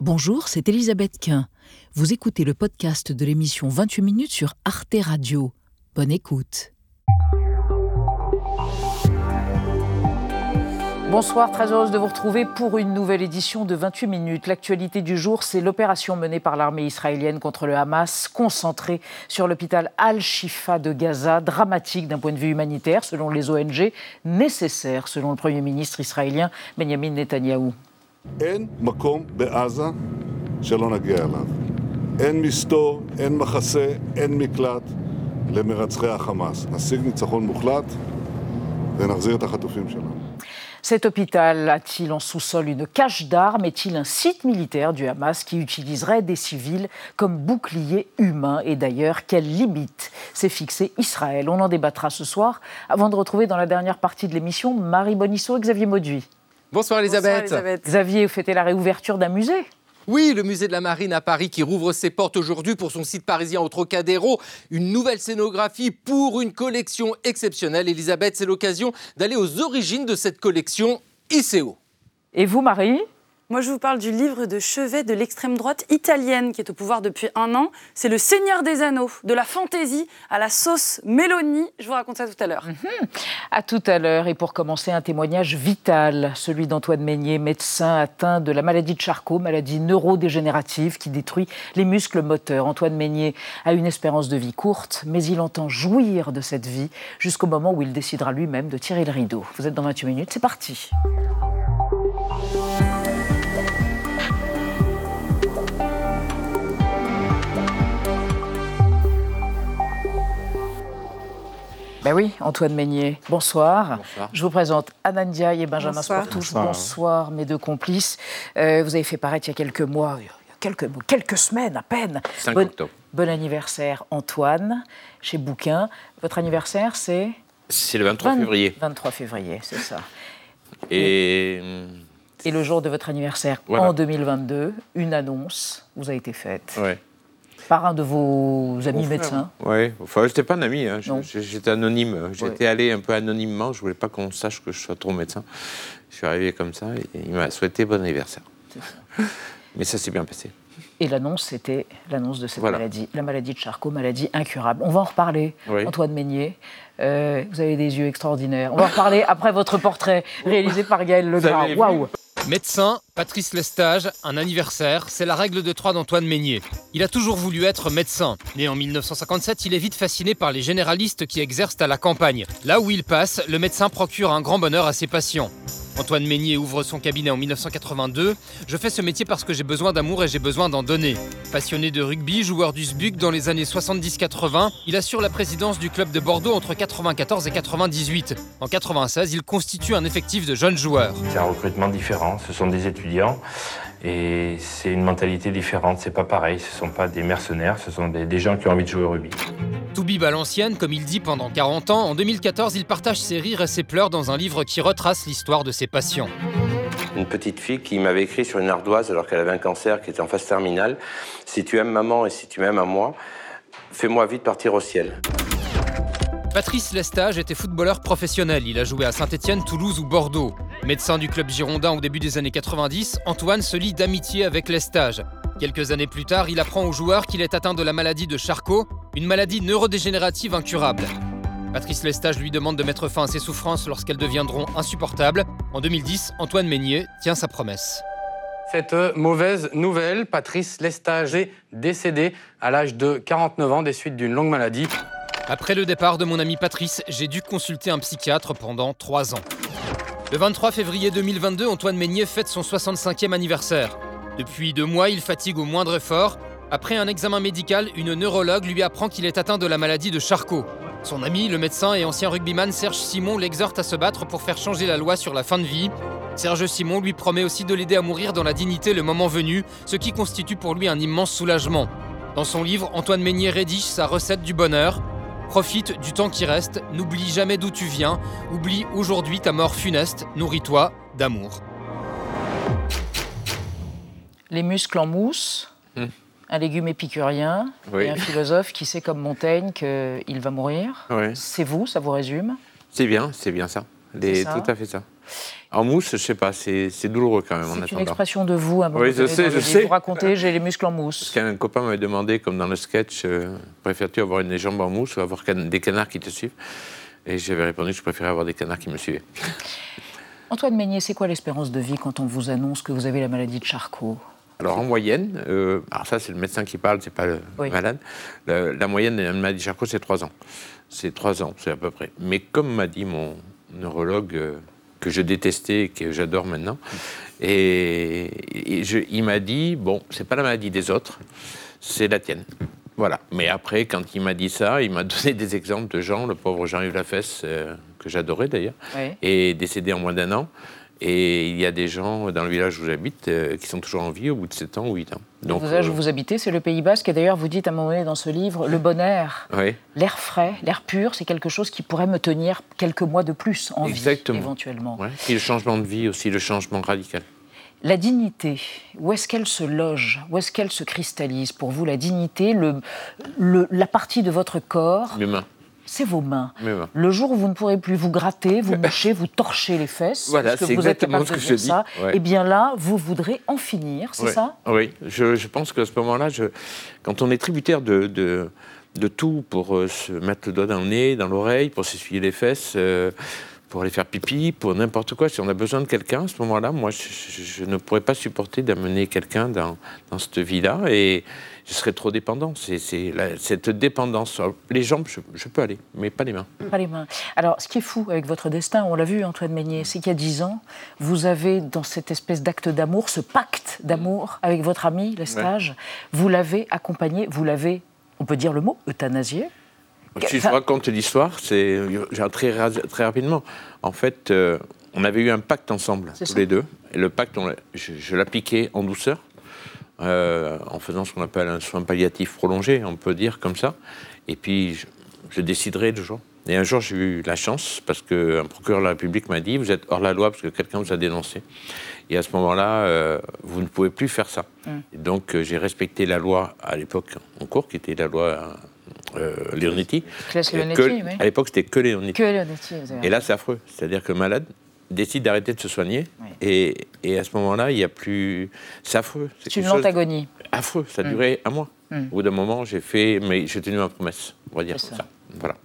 Bonjour, c'est Elisabeth Quint. Vous écoutez le podcast de l'émission 28 minutes sur Arte Radio. Bonne écoute. Bonsoir, très heureuse de vous retrouver pour une nouvelle édition de 28 minutes. L'actualité du jour, c'est l'opération menée par l'armée israélienne contre le Hamas, concentrée sur l'hôpital Al-Shifa de Gaza, dramatique d'un point de vue humanitaire selon les ONG, nécessaire selon le Premier ministre israélien Benjamin Netanyahou. אין מקום בעזה שלא נגיע אליו. אין מסתור, אין מחסה, אין מקלט למרצחי החמאס. נשיג ניצחון מוחלט ונחזיר את החטופים שלנו. Cet hôpital a-t-il en sous-sol une cache d'armes Est-il un site militaire du Hamas qui utiliserait des civils comme bouclier humain Et d'ailleurs, quelle limite s'est fixée Israël On en débattra ce soir avant de retrouver dans la dernière partie de l'émission Marie Bonisseau et Xavier Mauduit. Bonsoir Elisabeth. Bonsoir, Elisabeth. Xavier, vous fêtez la réouverture d'un musée oui, le musée de la Marine à Paris qui rouvre ses portes aujourd'hui pour son site parisien au Trocadéro. Une nouvelle scénographie pour une collection exceptionnelle. Elisabeth, c'est l'occasion d'aller aux origines de cette collection ICO. Et vous, Marie? Moi, je vous parle du livre de chevet de l'extrême droite italienne qui est au pouvoir depuis un an. C'est Le Seigneur des Anneaux, de la fantaisie à la sauce Mélanie. Je vous raconte ça tout à l'heure. Mhm. À tout à l'heure. Et pour commencer, un témoignage vital, celui d'Antoine Meignier, médecin atteint de la maladie de Charcot, maladie neurodégénérative qui détruit les muscles moteurs. Antoine Meignier a une espérance de vie courte, mais il entend jouir de cette vie jusqu'au moment où il décidera lui-même de tirer le rideau. Vous êtes dans 28 minutes, c'est parti. Ben oui, Antoine Meignier, bonsoir. Je vous présente Anandia et Benjamin Sportouche. Bonsoir. mes deux complices. Euh, vous avez fait paraître il y a quelques mois, quelques, quelques semaines à peine. 5 bon, octobre. Bon anniversaire, Antoine, chez Bouquin. Votre anniversaire, c'est C'est le 23 février. 23 février, c'est ça. Et... Et le jour de votre anniversaire, en 2022, une annonce vous a été faite. Ouais par un de vos amis médecins Oui, enfin, je n'étais pas un ami, hein. j'étais anonyme. J'étais allé un peu anonymement, je ne voulais pas qu'on sache que je sois trop médecin. Je suis arrivé comme ça et il m'a souhaité bon anniversaire. Mais ça s'est bien passé. Et l'annonce, c'était l'annonce de cette maladie, la maladie de Charcot, maladie incurable. On va en reparler, Antoine Meignier. Euh, vous avez des yeux extraordinaires. On va en reparler après votre portrait réalisé par Gaël Legras. Waouh Médecin, Patrice Lestage, un anniversaire, c'est la règle de trois d'Antoine Meignier. Il a toujours voulu être médecin. Né en 1957, il est vite fasciné par les généralistes qui exercent à la campagne. Là où il passe, le médecin procure un grand bonheur à ses patients. Antoine Meignier ouvre son cabinet en 1982. Je fais ce métier parce que j'ai besoin d'amour et j'ai besoin d'en donner. Passionné de rugby, joueur du SBUC dans les années 70-80, il assure la présidence du club de Bordeaux entre 94 et 98. En 96, il constitue un effectif de jeunes joueurs. C'est un recrutement différent, ce sont des étudiants et c'est une mentalité différente, c'est pas pareil, ce sont pas des mercenaires, ce sont des, des gens qui ont envie de jouer au rugby. Toubib à l'ancienne, comme il dit pendant 40 ans, en 2014, il partage ses rires et ses pleurs dans un livre qui retrace l'histoire de ses patients. Une petite fille qui m'avait écrit sur une ardoise alors qu'elle avait un cancer qui était en phase terminale Si tu aimes maman et si tu m'aimes à moi, fais-moi vite partir au ciel. Patrice Lestage était footballeur professionnel. Il a joué à Saint-Etienne, Toulouse ou Bordeaux. Médecin du club girondin au début des années 90, Antoine se lie d'amitié avec Lestage. Quelques années plus tard, il apprend au joueur qu'il est atteint de la maladie de Charcot, une maladie neurodégénérative incurable. Patrice Lestage lui demande de mettre fin à ses souffrances lorsqu'elles deviendront insupportables. En 2010, Antoine Meignier tient sa promesse. Cette mauvaise nouvelle, Patrice Lestage est décédé à l'âge de 49 ans des suites d'une longue maladie. Après le départ de mon ami Patrice, j'ai dû consulter un psychiatre pendant trois ans. Le 23 février 2022, Antoine Meignier fête son 65e anniversaire. Depuis deux mois, il fatigue au moindre effort. Après un examen médical, une neurologue lui apprend qu'il est atteint de la maladie de Charcot. Son ami, le médecin et ancien rugbyman Serge Simon l'exhorte à se battre pour faire changer la loi sur la fin de vie. Serge Simon lui promet aussi de l'aider à mourir dans la dignité le moment venu, ce qui constitue pour lui un immense soulagement. Dans son livre, Antoine Meignier rédige sa recette du bonheur. Profite du temps qui reste, n'oublie jamais d'où tu viens, oublie aujourd'hui ta mort funeste, nourris-toi d'amour. Les muscles en mousse, hmm. un légume épicurien et un philosophe qui sait comme Montaigne qu'il va mourir. C'est vous, ça vous résume? C'est bien, c'est bien ça. Tout à fait ça. En mousse, je sais pas, c'est douloureux quand même. C'est une expression de vous, à Oui, je sais, je sais. Vous racontez, j'ai les muscles en mousse. Parce qu'un copain m'avait demandé, comme dans le sketch, euh, préfères-tu avoir une jambes en mousse ou avoir des canards qui te suivent? Et j'avais répondu que je préférais avoir des canards qui me suivaient. Antoine Meignet, c'est quoi l'espérance de vie quand on vous annonce que vous avez la maladie de Charcot? Alors en moyenne, euh, alors ça c'est le médecin qui parle, c'est pas le malade. la moyenne de la maladie de Charcot c'est 3 ans. C'est 3 ans, c'est à peu près. Mais comme m'a dit mon neurologue euh, que je détestais et que j'adore maintenant, et, il m'a dit bon, c'est pas la maladie des autres, c'est la tienne. Voilà. Mais après, quand il m'a dit ça, il m'a donné des exemples de gens. Le pauvre Jean-Yves Lafesse, euh, que j'adorais d'ailleurs, est décédé en moins d'un an. Et il y a des gens dans le village où j'habite euh, qui sont toujours en vie au bout de 7 ans ou 8 ans. Donc, village où vous habitez, c'est le Pays Basque. Et d'ailleurs, vous dites à un moment donné dans ce livre, le bon air, l'air frais, l'air pur, c'est quelque chose qui pourrait me tenir quelques mois de plus en vie, éventuellement. Et le changement de vie aussi, le changement radical. La dignité, où est-ce qu'elle se loge Où est-ce qu'elle se cristallise? Pour vous, la dignité, le, la partie de votre corps c'est vos mains. Le jour où vous ne pourrez plus vous gratter, vous mâcher, vous torcher les fesses, voilà, parce que vous êtes capable de dire ça, eh bien là, vous voudrez en finir, c'est ça? Oui, je, pense qu'à ce moment-là, quand on est tributaire de, de, tout pour euh, se mettre le doigt dans le nez, dans l'oreille, pour s'essuyer les fesses, euh, pour aller faire pipi, pour n'importe quoi, si on a besoin de quelqu'un, à ce moment-là, moi, je, ne pourrais pas supporter d'amener quelqu'un dans, dans cette vie-là. Et je serais trop dépendant. C'est cette dépendance. Les jambes, je, peux aller, mais pas les mains. Pas les mains. Alors, ce qui est fou avec votre destin, on l'a vu, Antoine Meignet, c'est qu'il y a dix ans, vous avez, dans cette espèce d'acte d'amour, ce pacte d'amour avec votre ami, Lestage, vous l'avez accompagné, vous l'avez, on peut dire le mot, euthanasié si je raconte l'histoire, c'est très, très rapidement. En fait, euh, on avait eu un pacte ensemble, tous les deux. Et le pacte, je, je l'appliquais en douceur. Euh, en faisant ce qu'on appelle un soin palliatif prolongé, on peut dire comme ça. Et puis, je, déciderai le jour. Et un jour, j'ai eu la chance, parce qu'un procureur de la République m'a dit, vous êtes hors la loi parce que quelqu'un vous a dénoncé. Et à ce moment-là, euh, vous ne pouvez plus faire ça. Mm. donc, euh, j'ai respecté la loi à l'époque en cours, qui était la loi euh, Leonetti. À l'époque, c'était que Leonetti. Que Leonetti et là, c'est affreux. C'est-à-dire que malade, décide d'arrêter de se soigner. Et, et, à ce moment-là, il n'y a plus. C'est affreux. C'est une lente agonie. Affreux. Ça a mm. duré un mois. Mm. Au bout d'un moment, j'ai fait. Mais j'ai tenu ma promesse, on va dire ça. Voilà.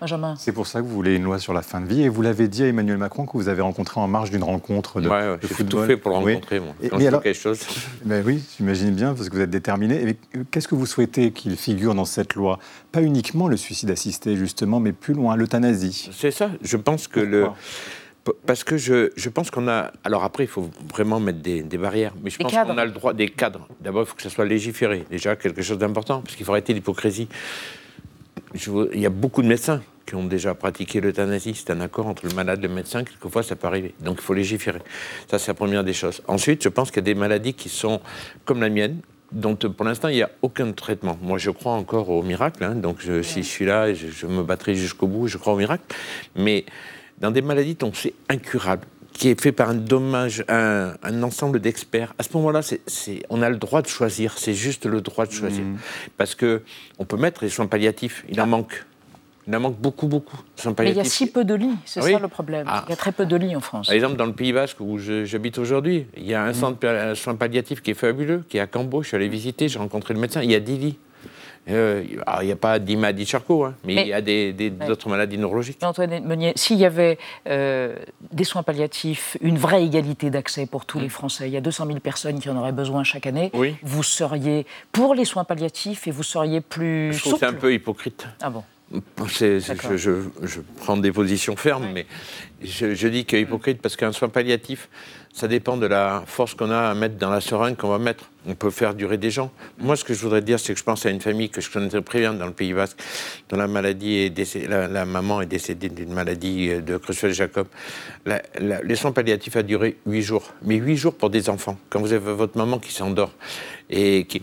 Benjamin. C'est pour ça que vous voulez une loi sur la fin de vie. Et vous l'avez dit à Emmanuel Macron que vous avez rencontré en marge d'une rencontre de, ouais, de football. tout fait pour le rencontrer, moi. mais alors, quelque chose. Ben oui, j'imagine bien, parce que vous êtes déterminé. Qu'est-ce que vous souhaitez qu'il figure dans cette loi? Pas uniquement le suicide assisté, justement, mais plus loin, l'euthanasie. C'est ça. Je pense que le parce que je, je pense qu'on a. Alors après, il faut vraiment mettre des, des barrières. Mais je pense qu'on a le droit des cadres. D'abord, il faut que ça soit légiféré. Déjà, quelque chose d'important, parce qu'il faut arrêter l'hypocrisie. Il y a beaucoup de médecins qui ont déjà pratiqué l'euthanasie. C'est un accord entre le malade et le médecin. Quelquefois, ça peut arriver. Donc, il faut légiférer. Ça, c'est la première des choses. Ensuite, je pense qu'il y a des maladies qui sont comme la mienne, dont pour l'instant il n'y a aucun traitement. Moi je crois encore au miracle, hein. donc je, si je suis là, je, je me battrai jusqu'au bout, je crois au miracle. Mais dans des maladies dont c'est incurable, qui est fait par un dommage, un, ensemble d'experts. À ce moment-là, on a le droit de choisir. C'est juste le droit de choisir, mmh. parce que on peut mettre les soins palliatifs. Il en manque. Il en manque beaucoup, beaucoup. Mais il y a si peu de lits, c'est ça le problème. Ah. Il y a très peu de lits en France. Par exemple, dans le Pays Basque où j'habite aujourd'hui, il y a un mmh. centre de soins palliatifs qui est fabuleux, qui est à Cambo. Je suis allé visiter, j'ai rencontré le médecin. Il y a 10 lits. Euh, il n'y a pas d'Imadi Charcot, hein, mais, il y a d'autres maladies neurologiques. Antoine Meunier, s'il y avait euh, des soins palliatifs, une vraie égalité d'accès pour tous les mm. Français, il y a 200 000 personnes qui en auraient besoin chaque année, vous seriez pour les soins palliatifs et vous seriez plus. Je trouve c'est un peu hypocrite. Ah bon je, je, prends des positions fermes, mais je, dis que hypocrite parce qu'un soin palliatif, ça dépend de la force qu'on a à mettre dans la seringue qu'on va mettre. On peut faire durer des gens. Moi, ce que je voudrais dire, c'est que je pense à une famille que je connais très bien dans le Pays Basque, dont la maman est décédée d'une maladie de Creutzfeldt-Jacob. les soins palliatifs a duré huit jours, mais huit jours pour des enfants. Quand vous avez votre maman qui s'endort et qui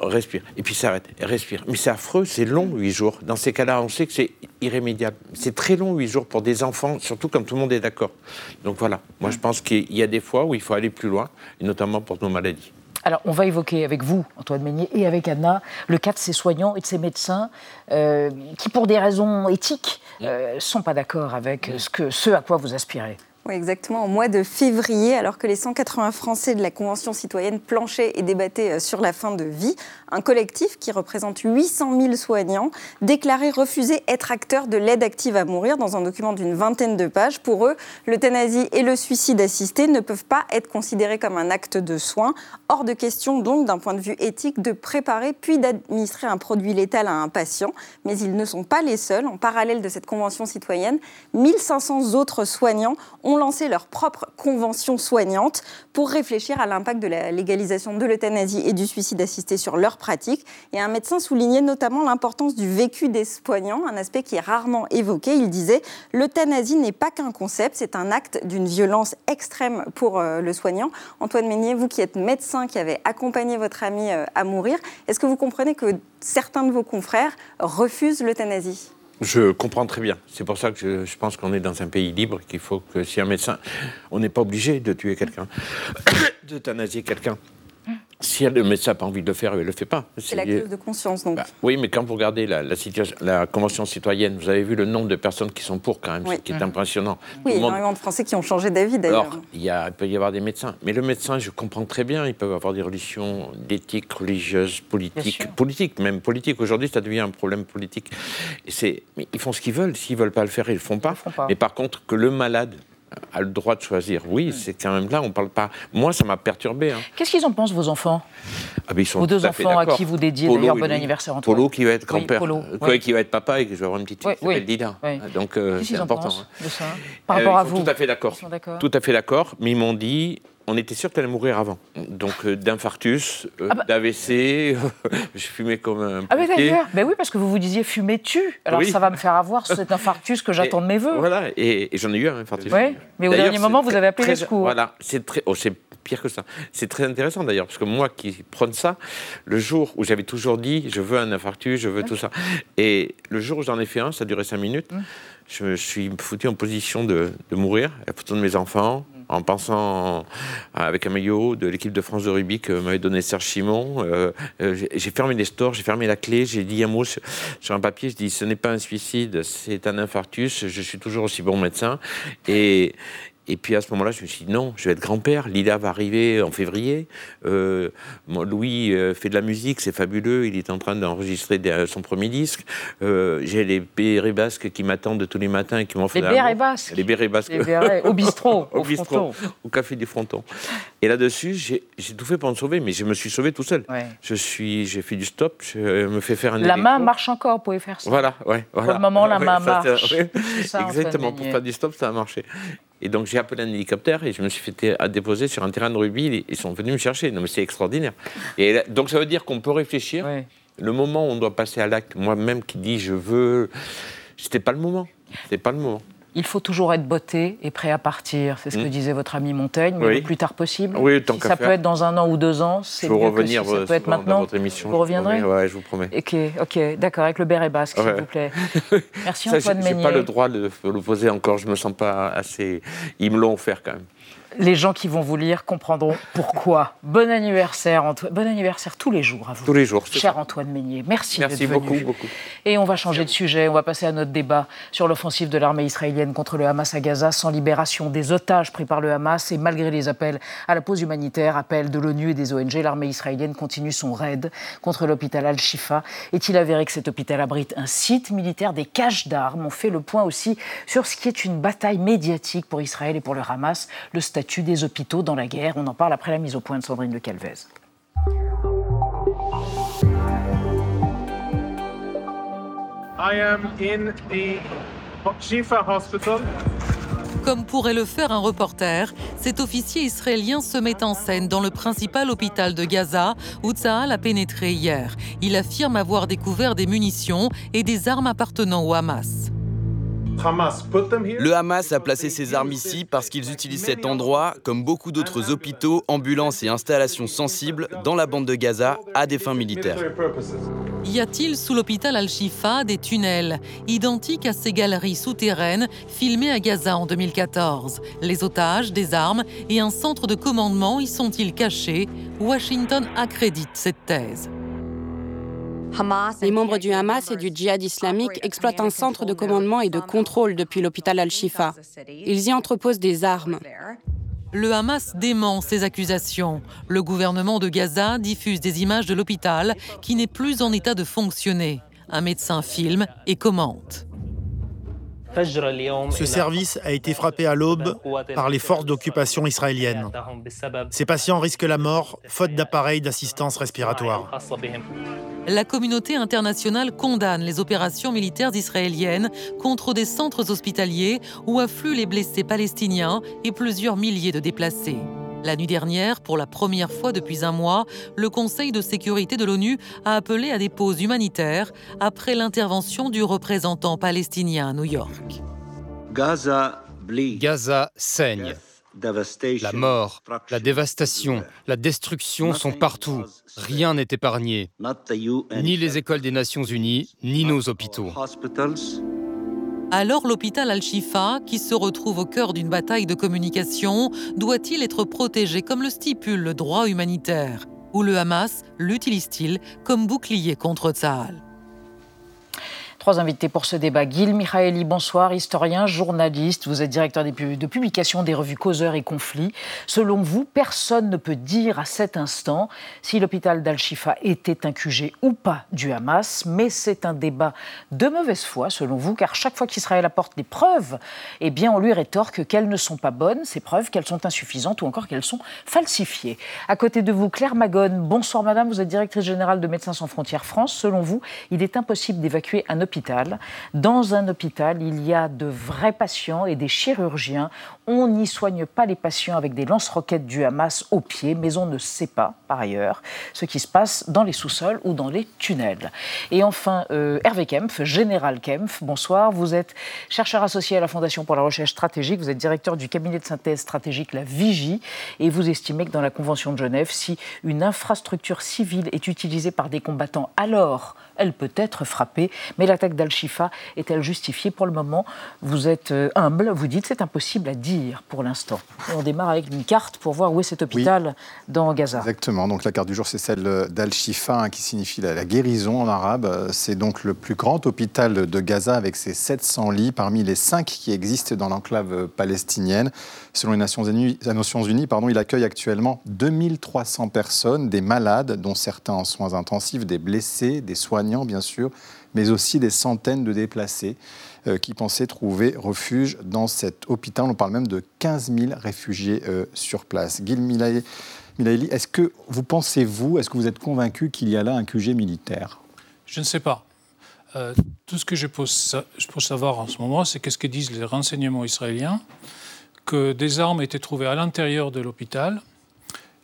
respire, et puis s'arrête, respire. Mais c'est affreux, c'est long huit jours. Dans ces cas-là, on sait que c'est irrémédiable. C'est très long huit jours pour des enfants, surtout quand tout le monde est d'accord. Donc voilà, moi je pense qu'il y a des fois où il faut aller plus loin, et notamment pour nos maladies. Alors, on va évoquer avec vous, Antoine Meignet, et avec Anna, le cas de ces soignants et de ces médecins euh, qui, pour des raisons éthiques, ne euh, sont pas d'accord avec ce, que, ce à quoi vous aspirez. Exactement, au mois de février, alors que les 180 Français de la Convention citoyenne planchaient et débattaient euh, sur la fin de vie, un collectif qui représente 800 000 soignants déclarait refuser être acteur de l'aide active à mourir dans un document d'une vingtaine de pages. Pour eux, l'euthanasie et le suicide assisté ne peuvent pas être considérés comme un acte de soin. Hors de question donc, d'un point de vue éthique, de préparer puis d'administrer un produit létal à un patient. Mais ils ne sont pas les seuls. En parallèle de cette convention citoyenne, 1500 autres soignants ont lancé leur propre convention soignante pour réfléchir à l'impact de la légalisation de l'euthanasie et du suicide assisté sur leur pratique. Et un médecin soulignait notamment l'importance du vécu des soignants, un aspect qui est rarement évoqué. Il disait l'euthanasie n'est pas qu'un concept, c'est un acte d'une violence extrême pour euh, le soignant. Antoine Meignier, vous qui êtes médecin, qui avez accompagné votre ami euh, à mourir, est-ce que vous comprenez que certains de vos confrères refusent l'euthanasie? Je comprends très bien. C'est pour ça que je, pense qu'on est dans un pays libre, qu'il faut que si un médecin, on n'est pas obligé de tuer quelqu'un, d'euthanasier quelqu'un. Si le médecin n'a pas envie de le faire, il ne le fait pas. C'est la clause de conscience, donc. Bah, oui, mais quand vous regardez la, situation, la, Convention citoyenne, vous avez vu le nombre de personnes qui sont pour, quand même, ce qui est impressionnant. Oui, il y a énormément de Français qui ont changé d'avis, d'ailleurs. Alors, il, y a, il peut y avoir des médecins. Mais le médecin, je comprends très bien, ils peuvent avoir des religions d'éthique religieuse, politique, politique, même politique. Aujourd'hui, ça devient un problème politique. Et mais ils font ce qu'ils veulent. S'ils ne veulent pas le faire, ils ne le font pas. font pas. Mais par contre, que le malade a le droit de choisir. Oui, c'est quand même là, on parle pas. Moi, ça m'a perturbé. Hein. Qu'est-ce qu'ils en pensent, vos enfants? Ah, ben, ils sont Vos deux enfants à qui vous dédiez d'ailleurs bon anniversaire Antoine. Polo qui va être grand-père, oui, qui va être papa et qui va avoir une petite fille qui Dida. Donc euh, c'est important. Hein. De ça? Par rapport euh, à vous Tout à fait d'accord. Tout à fait d'accord. Mais ils m'ont dit on était sûr qu'elle allait mourir avant. Donc euh, d'infarctus, euh, ah bah. d'AVC, je fumais comme un Ah mais d'ailleurs, ben oui, parce que vous vous disiez fumais-tu Alors ça va me faire avoir cet infarctus que j'attends de mes voeux. Voilà, et, j'en ai eu un infarctus. Oui, mais au dernier moment, vous avez appelé les secours. Voilà, c'est très... Oh, c'est pire que ça. C'est très intéressant d'ailleurs, parce que moi qui prône ça, le jour où j'avais toujours dit je veux un infarctus, je veux tout ça, et le jour où j'en ai fait un, ça a duré cinq minutes, hum. je me suis foutu en position de, de mourir, la photo de mes enfants, en pensant avec un maillot de l'équipe de France de rugby que m'avait donné Serge Simon. Euh, euh, j'ai fermé les stores, j'ai fermé la clé, j'ai dit un mot sur, un papier, je dis ce n'est pas un suicide, c'est un infarctus, je suis toujours aussi bon médecin. Et, et puis à ce moment-là, je me suis dit non, je vais être grand-père. Lila va arriver en février. Euh, Louis euh, fait de la musique, c'est fabuleux. Il est en train d'enregistrer son premier disque. Euh, j'ai les bérets basques qui m'attendent tous les matins et qui m'en font. Les bérets basques. Les bérets basques. au bistrot. au, bistrot. Au café du Fronton. Et là-dessus, j'ai tout fait pour me sauver, mais je me suis sauvé tout seul. Je suis, j'ai fait du stop. Je me fais faire un. La main marche encore, vous pouvez faire ça. Voilà, ouais. Pour le moment, la main marche. exactement. Pour faire du stop, ça a marché. Et donc j'ai appelé un hélicoptère et je me suis fait déposer sur un terrain de rugby. Ils sont venus me chercher. Non mais c'est extraordinaire. Et donc ça veut dire qu'on peut réfléchir. Le moment où on doit passer à l'acte, moi-même qui dis je veux, c'était pas le moment. C'était pas le moment il faut toujours être botté et prêt à partir. C'est ce que hmm. disait votre ami Montaigne, mais le plus tard possible. Oui, tant si ça peut être dans un an ou deux ans, c'est mieux revenir que si ça peut être maintenant. Votre émission, vous reviendrez Oui, je vous promets. Ok, d'accord, avec le béret basque, s'il vous plaît. Merci Antoine Meignier. Je n'ai pas le droit de le poser encore, je me sens pas assez... Ils me l'ont offert quand même les gens qui vont vous lire comprendront pourquoi. Bon anniversaire, Antoine. Bon anniversaire tous les jours à vous. Tous les jours. Cher Antoine Meignier. Merci, Merci beaucoup, beaucoup. Et on va changer de sujet. On va passer à notre débat sur l'offensive de l'armée israélienne contre le Hamas à Gaza, sans libération des otages pris par le Hamas et malgré les appels à la pause humanitaire, appels de l'ONU et des ONG, l'armée israélienne continue son raid contre l'hôpital Al-Shifa. Est-il avéré que cet hôpital abrite un site militaire, des caches d'armes? On fait le point aussi sur ce qui est une bataille médiatique pour Israël et pour le Hamas, le statut des hôpitaux dans la guerre. On en parle après la mise au point de Sandrine de Calvez. Comme pourrait le faire un reporter, cet officier israélien se met en scène dans le principal hôpital de Gaza où Tsahal a pénétré hier. Il affirme avoir découvert des munitions et des armes appartenant au Hamas. Le Hamas a placé ses armes ici parce qu'ils utilisent cet endroit, comme beaucoup d'autres hôpitaux, ambulances et installations sensibles dans la bande de Gaza, à des fins militaires. Y a-t-il sous l'hôpital Al-Shifa des tunnels, identiques à ces galeries souterraines filmées à Gaza en 2014 Les otages, des armes et un centre de commandement y sont-ils cachés? Washington accrédite cette thèse. Les membres du Hamas et du djihad islamique exploitent un centre de commandement et de contrôle depuis l'hôpital Al-Shifa. Ils y entreposent des armes. Le Hamas dément ces accusations. Le gouvernement de Gaza diffuse des images de l'hôpital qui n'est plus en état de fonctionner. Un médecin filme et commente. Ce service a été frappé à l'aube par les forces d'occupation israéliennes. Ces patients risquent la mort faute d'appareils d'assistance respiratoire. La communauté internationale condamne les opérations militaires israéliennes contre des centres hospitaliers où affluent les blessés palestiniens et plusieurs milliers de déplacés. La nuit dernière, pour la première fois depuis un mois, le Conseil de sécurité de l'ONU a appelé à des pauses humanitaires après l'intervention du représentant palestinien à New York. Gaza, Gaza saigne. La mort, la dévastation, la destruction sont partout. Rien n'est épargné. Ni les écoles des Nations Unies, ni nos hôpitaux. Alors l'hôpital Al-Shifa, qui se retrouve au cœur d'une bataille de communication, doit-il être protégé comme le stipule le droit humanitaire? Ou le Hamas l'utilise-t-il comme bouclier contre Tsahal? Trois invités pour ce débat. Gil Michaeli, bonsoir, historien, journaliste. Vous êtes directeur de publication des revues Causeurs et Conflits. Selon vous, personne ne peut dire à cet instant si l'hôpital d'Al-Shifa était un QG ou pas du Hamas, mais c'est un débat de mauvaise foi, selon vous, car chaque fois qu'Israël apporte des preuves, eh bien, on lui rétorque qu'elles ne sont pas bonnes, ces preuves, qu'elles sont insuffisantes ou encore qu'elles sont falsifiées. À côté de vous, Claire Magone. Bonsoir, madame. Vous êtes directrice générale de Médecins sans frontières France. Selon vous, il est impossible d'évacuer un hôpital dans un hôpital, il y a de vrais patients et des chirurgiens. On n'y soigne pas les patients avec des lance-roquettes du Hamas au pied, mais on ne sait pas, par ailleurs, ce qui se passe dans les sous-sols ou dans les tunnels. Et enfin, euh, Hervé Kempf, général Kempf, bonsoir. Vous êtes chercheur associé à la Fondation pour la recherche stratégique. Vous êtes directeur du cabinet de synthèse stratégique La Vigie. Et vous estimez que dans la Convention de Genève, si une infrastructure civile est utilisée par des combattants, alors elle peut être frappée. Mais l'attaque d'Al-Shifa est-elle justifiée Pour le moment, vous êtes euh, humble, vous dites c'est impossible à dire pour l'instant. on démarre avec une carte pour voir où est cet hôpital dans Gaza. Exactement, donc la carte du jour c'est celle d'Al-Shifa hein, qui signifie la, guérison en arabe. C'est donc le plus grand hôpital de Gaza avec ses 700 lits parmi les 5 qui existent dans l'enclave palestinienne. Selon les Nations Unies, les Nations Unies pardon, il accueille actuellement 2300 personnes, des malades dont certains en soins intensifs, des blessés, des soignants bien sûr, mais aussi des centaines de déplacés euh, qui pensaient trouver refuge dans cet hôpital. On parle même de 15 000 réfugiés euh, sur place. Gil Milaili, est-ce que vous pensez, vous, est-ce que vous êtes convaincu qu'il y a là un QG militaire? Je ne sais pas. Euh, tout ce que je peux savoir en ce moment, c'est qu'est-ce que disent les renseignements israéliens, que des armes étaient trouvées à l'intérieur de l'hôpital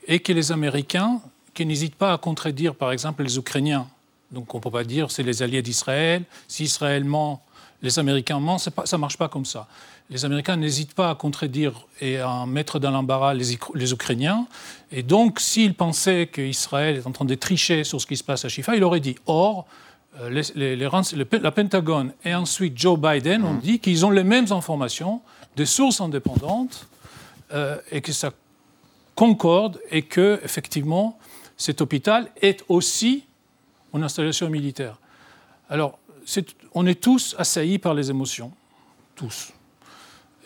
et que les Américains, qui n'hésitent pas à contredire par exemple les Ukrainiens donc on ne peut pas dire c'est les alliés d'Israël. Si Israël ment, les Américains mentent, ça ne marche pas comme ça. Les Américains n'hésitent pas à contredire et à mettre dans l'embarras les, Ukrainiens. Et donc, s'ils pensaient qu'Israël est en train de tricher sur ce qui se passe à Shifa, il aurait dit. Or, euh, la Pentagone et ensuite Joe Biden ont dit qu'ils ont les mêmes informations, des sources indépendantes, euh, et que ça concorde et que, effectivement, cet hôpital est aussi une installation militaire. Alors, on est tous assaillis par les émotions, tous.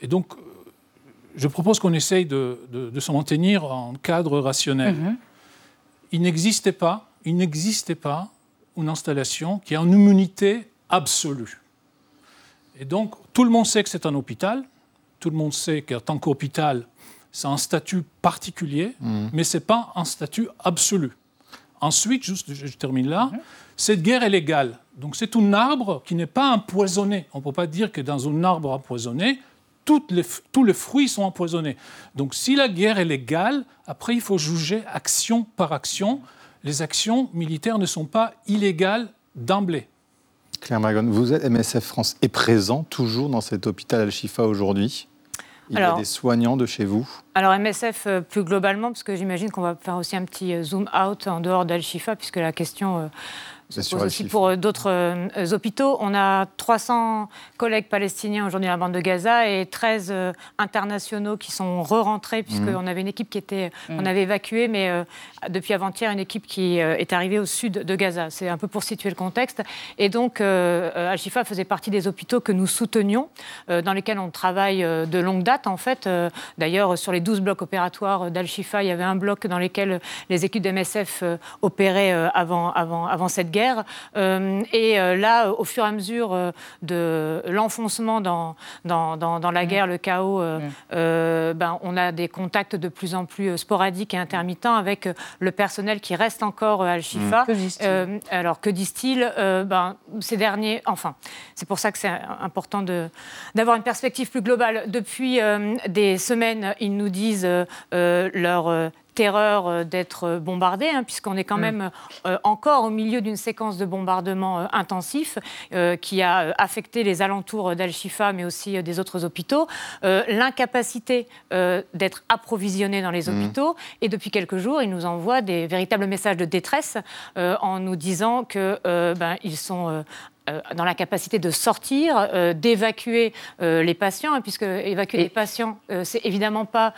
Et donc, je propose qu'on essaye de, de, se maintenir en cadre rationnel. Mhm. Il n'existait pas, il n'existait pas une installation qui a une immunité absolue. Et donc, tout le monde sait que c'est un hôpital, tout le monde sait qu'en tant qu'hôpital, c'est un statut particulier, mhm. mais ce n'est pas un statut absolu. Ensuite, juste, je termine là, cette guerre est légale. Donc c'est un arbre qui n'est pas empoisonné. On ne peut pas dire que dans un arbre empoisonné, les, tous les fruits sont empoisonnés. Donc si la guerre est légale, après il faut juger action par action. Les actions militaires ne sont pas illégales d'emblée. Claire Magone, vous êtes MSF France est présent toujours dans cet hôpital Al-Shifa aujourd'hui il y a des soignants de chez vous Alors MSF euh, plus globalement, parce que j'imagine qu'on va faire aussi un petit euh, zoom out en dehors d'Al-Shifa, puisque la question se pose aussi pour d'autres hôpitaux. On a 300 collègues palestiniens aujourd'hui à la bande de Gaza et 13 internationaux qui sont re-rentrés, puisqu'on mhm. avait une équipe qui était, mhm. on avait évacué, mais depuis avant-hier, une équipe qui est arrivée au sud de Gaza. C'est un peu pour situer le contexte. Et donc, Al-Shifa faisait partie des hôpitaux que nous soutenions, dans lesquels on travaille de longue date, en fait. D'ailleurs, sur les 12 blocs opératoires d'Al-Shifa, il y avait un bloc dans lequel les équipes de MSF opéraient avant, avant, avant cette guerre. Euh, et euh, là, au fur et à mesure euh, de l'enfoncement dans, dans, dans, la mm. guerre, le chaos, mm. ben, on a des contacts de plus en plus sporadiques et intermittents avec le personnel qui reste encore à Al-Shifa. Mm. alors, que disent-ils ben, Ces derniers, enfin, c'est pour ça que c'est important d'avoir une perspective plus globale. Depuis des semaines, ils nous disent leur terreur euh, d'être bombardé, hein, puisqu'on est quand mm. même euh, encore au milieu d'une séquence de bombardements euh, intensifs qui a affecté les alentours d'Al-Shifa, mais aussi des autres hôpitaux. L'incapacité d'être approvisionné dans les mm. hôpitaux. Et depuis quelques jours, ils nous envoient des véritables messages de détresse en nous disant qu'ils ben, sont euh, dans la capacité de sortir, euh, d'évacuer euh, les patients, hein, puisque évacuer les patients, c'est évidemment pas,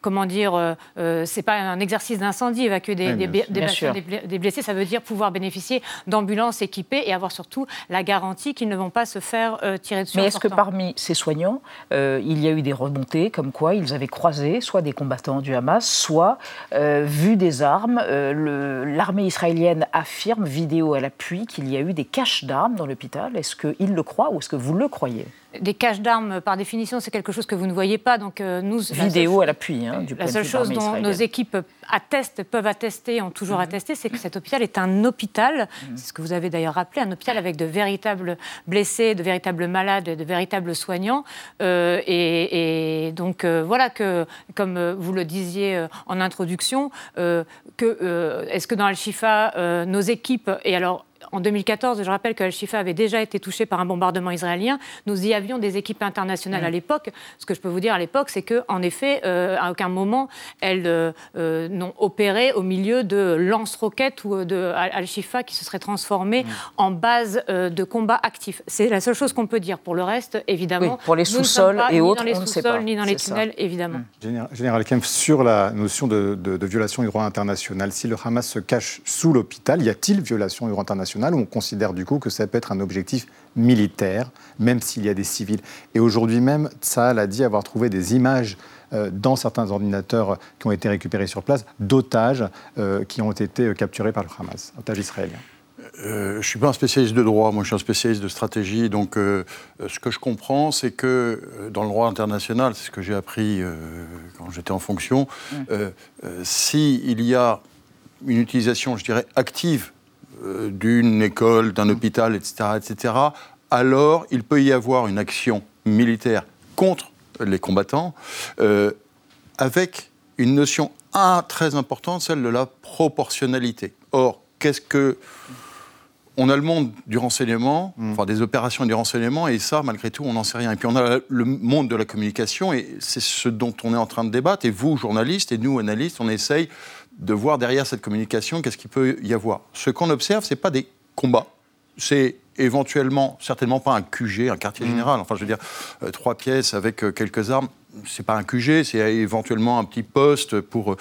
comment dire, c'est pas un exercice d'incendie. Évacuer des, des, patients, des, blessés, ça veut dire pouvoir bénéficier d'ambulances équipées et avoir surtout la garantie qu'ils ne vont pas se faire tirer dessus. Mais est-ce que parmi ces soignants, il y a eu des remontées comme quoi ils avaient croisé soit des combattants du Hamas, soit vu des armes L'armée israélienne affirme, vidéo à l'appui, qu'il y a eu des caches d'armes dans l'hôpital. Est-ce qu'il le croit ou est-ce que vous le croyez? Des caches d'armes, par définition, c'est quelque chose que vous ne voyez pas. Donc, euh, nous, Vidéo à l'appui, hein, du La seule chose dont nos équipes attestent, peuvent attester, ont toujours mhm. attesté, c'est que cet hôpital est un hôpital, mhm. c'est ce que vous avez d'ailleurs rappelé, un hôpital avec de véritables blessés, de véritables malades, de véritables soignants. Euh, et, donc, euh, voilà que, comme vous le disiez en introduction, que, est-ce que dans Al-Shifa, nos équipes, et alors en 2014, je rappelle que Al-Shifa avait déjà été touché par un bombardement israélien. Nous y avions des équipes internationales à l'époque. Ce que je peux vous dire à l'époque, c'est qu'en effet, euh, à aucun moment, elles euh, euh, n'ont opéré au milieu de lance-roquettes ou de Al-Shifa qui se serait transformé en base de combat actif. C'est la seule chose qu'on peut dire. Pour le reste, évidemment, pour les sous-sols et autres, ni dans les sous-sols ni dans les tunnels, évidemment. Général Kempf, sur la notion de, de violation du droit international, si le Hamas se cache sous l'hôpital, y a-t-il violation du droit international? Où on considère du coup que ça peut être un objectif militaire, même s'il y a des civils. Et aujourd'hui même, Tsahal a dit avoir trouvé des images euh, dans certains ordinateurs qui ont été récupérés sur place d'otages euh, qui ont été capturés par le Hamas, otages israéliens. Euh, je ne suis pas un spécialiste de droit, moi je suis un spécialiste de stratégie. Donc ce que je comprends, c'est que dans le droit international, c'est ce que j'ai appris quand j'étais en fonction, s'il y a une utilisation, je dirais, active euh, d'une école, d'un hôpital, etc., etc., alors il peut y avoir une action militaire contre les combattants euh, avec une notion très importante, celle de la proportionnalité. Or, qu'est-ce que on a le monde du renseignement, mm. enfin des opérations du renseignement, et ça, malgré tout, on n'en sait rien. Et puis on a le monde de la communication, et c'est ce dont on est en train de débattre. Et vous, journalistes, et nous, analystes, on essaye de voir derrière cette communication qu'est-ce qu'il peut y avoir. Ce qu'on observe, ce n'est pas des combats, c'est éventuellement, certainement pas un QG, un quartier mmh. général. Enfin, je veux dire, euh, trois pièces avec euh, quelques armes, c'est pas un QG, c'est éventuellement un petit poste pour.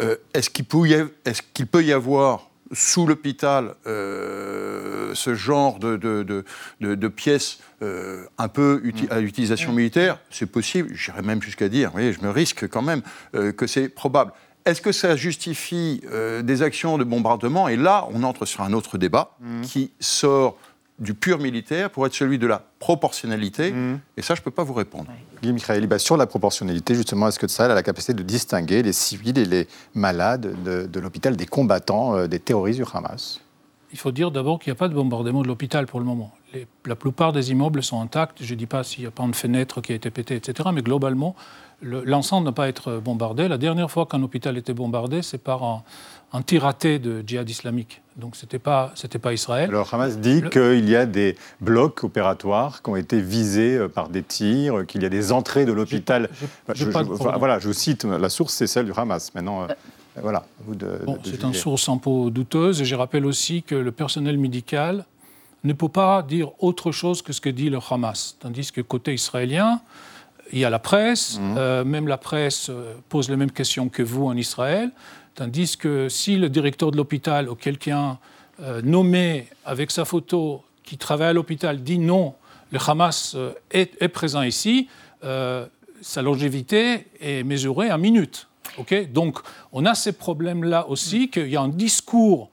Euh, est-ce qu'il peut, est qu'il peut y avoir sous l'hôpital ce genre de, de, de, pièces un peu mmh. à utilisation mmh. militaire? C'est possible, j'irais même jusqu'à dire, oui, je me risque quand même que c'est probable. Est-ce que ça justifie euh, des actions de bombardement? Et là, on entre sur un autre débat mmh. qui sort du pur militaire pour être celui de la proportionnalité. Mmh. Et ça, je ne peux pas vous répondre. Guy Michael, bah, sur la proportionnalité, justement, est-ce que ça a la capacité de distinguer les civils et les malades de, l'hôpital des combattants, euh, des terroristes du Hamas? Il faut dire d'abord qu'il n'y a pas de bombardement de l'hôpital pour le moment. la plupart des immeubles sont intacts. Je ne dis pas s'il n'y a pas de fenêtre qui a été pétée, etc. Mais globalement, l'ensemble n'a pas été bombardé. La dernière fois qu'un hôpital était bombardé, c'est par un, tir raté de djihad islamique. Donc ce n'était pas, pas Israël. Alors Hamas dit qu'il y a des blocs opératoires qui ont été visés euh, par des tirs, qu'il y a des entrées de l'hôpital. voilà, je vous cite, la source c'est celle du Hamas. Maintenant, euh, voilà. c'est une source un peu douteuse. Et je rappelle aussi que le personnel médical ne peut pas dire autre chose que ce que dit le Hamas. Tandis que côté israélien, il y a la presse, mhm. euh, même la presse euh, pose les mêmes questions que vous en Israël. Tandis que si le directeur de l'hôpital ou quelqu'un euh, nommé avec sa photo qui travaille à l'hôpital dit non, le Hamas est, présent ici, sa longévité est mesurée en minutes. Donc on a ces problèmes-là aussi, qu'il y a un discours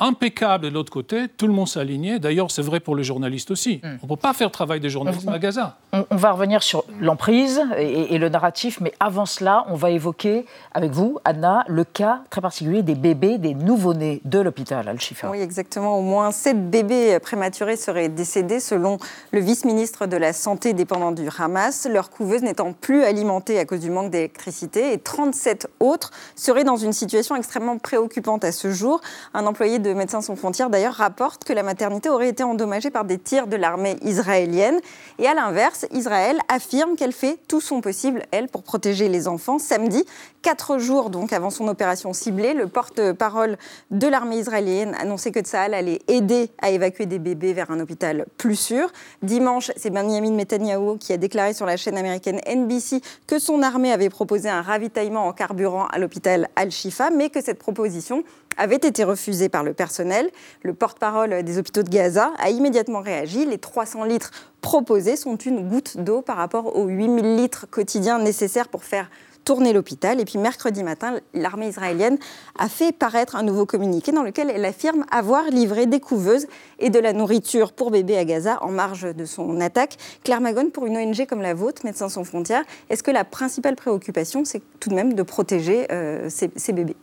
impeccable de l'autre côté, tout le monde s'est aligné. D'ailleurs, c'est vrai pour les journalistes aussi. Hmm. On ne peut pas faire le travail des journalistes à Gaza. On, va revenir sur l'emprise et, le narratif, mais avant cela, on va évoquer avec vous, Anna, le cas très particulier des bébés, des nouveau-nés de l'hôpital Al-Shifa. Oui, exactement. Au moins sept bébés prématurés seraient décédés selon le vice-ministre de la Santé dépendant du Hamas, leur couveuse n'étant plus alimentée à cause du manque d'électricité, et 37 autres seraient dans une situation extrêmement préoccupante à ce jour. Un employé de Médecins sans frontières, d'ailleurs, rapporte que la maternité aurait été endommagée par des tirs de l'armée israélienne. Et à l'inverse, Israël affirme qu'elle fait tout son possible, elle, pour protéger les enfants. Samedi, quatre jours donc avant son opération ciblée, le porte-parole de l'armée israélienne annonçait que Tsahal allait aider à évacuer des bébés vers un hôpital plus sûr. Dimanche, c'est Benjamin Netanyahu qui a déclaré sur la chaîne américaine NBC que son armée avait proposé un ravitaillement en carburant à l'hôpital Al-Shifa, mais que cette proposition avait été refusé par le personnel. Le porte-parole des hôpitaux de Gaza a immédiatement réagi. Les 300 litres proposés sont une goutte d'eau par rapport aux 8000 litres quotidiens nécessaires pour faire tourner l'hôpital. Et puis mercredi matin, l'armée israélienne a fait paraître un nouveau communiqué dans lequel elle affirme avoir livré des couveuses et de la nourriture pour bébés à Gaza en marge de son attaque. Claire Magone, pour une ONG comme la vôtre, Médecins sans frontières, est-ce que la principale préoccupation, c'est tout de même de protéger euh, ces bébés?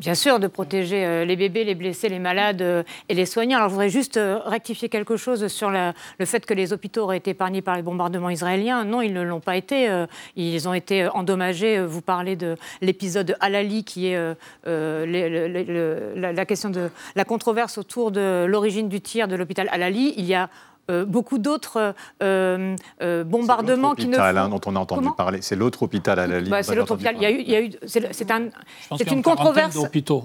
Bien sûr, de protéger euh, les bébés, les blessés, les malades euh, et les soignants. Alors, je voudrais juste euh, rectifier quelque chose sur le fait que les hôpitaux auraient été épargnés par les bombardements israéliens. Non, ils ne l'ont pas été. Ils ont été endommagés. Vous parlez de l'épisode Al-Ali, qui est la, question de la controverse autour de l'origine du tir de l'hôpital Al-Ali. Il y a euh, beaucoup d'autres euh, euh, bombardements qui ne font... Hein, dont on a entendu parler. C'est l'autre hôpital à la ligne. Bah, c'est l'autre hôpital. Il y a eu, il y a eu c'est un, c'est une controverse.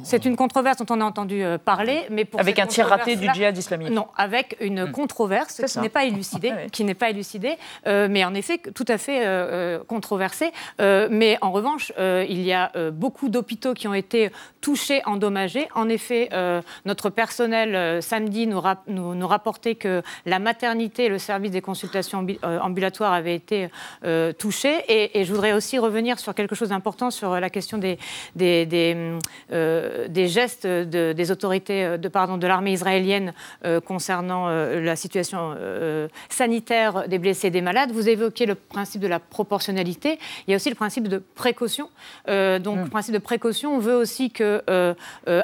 C'est une controverse dont on a entendu parler, mais pour avec un tir raté du djihad islamique. Non, avec une hmm. controverse qui n'est pas élucidée, ah qui n'est pas élucidée, mais en effet tout à fait controversée. mais en revanche, il y a beaucoup d'hôpitaux qui ont été touchés, endommagés. En effet, notre personnel samedi nous, nous, nous rapportait que la maternité, le service des consultations euh, ambulatoires avait été euh, touché. Et, je voudrais aussi revenir sur quelque chose d'important sur la question des, des, des, euh, des gestes de, des autorités de, pardon, de l'armée israélienne concernant la situation sanitaire des blessés et des malades. Vous évoquez le principe de la proportionnalité. Il y a aussi le principe de précaution. donc, le mm. principe de précaution veut aussi que,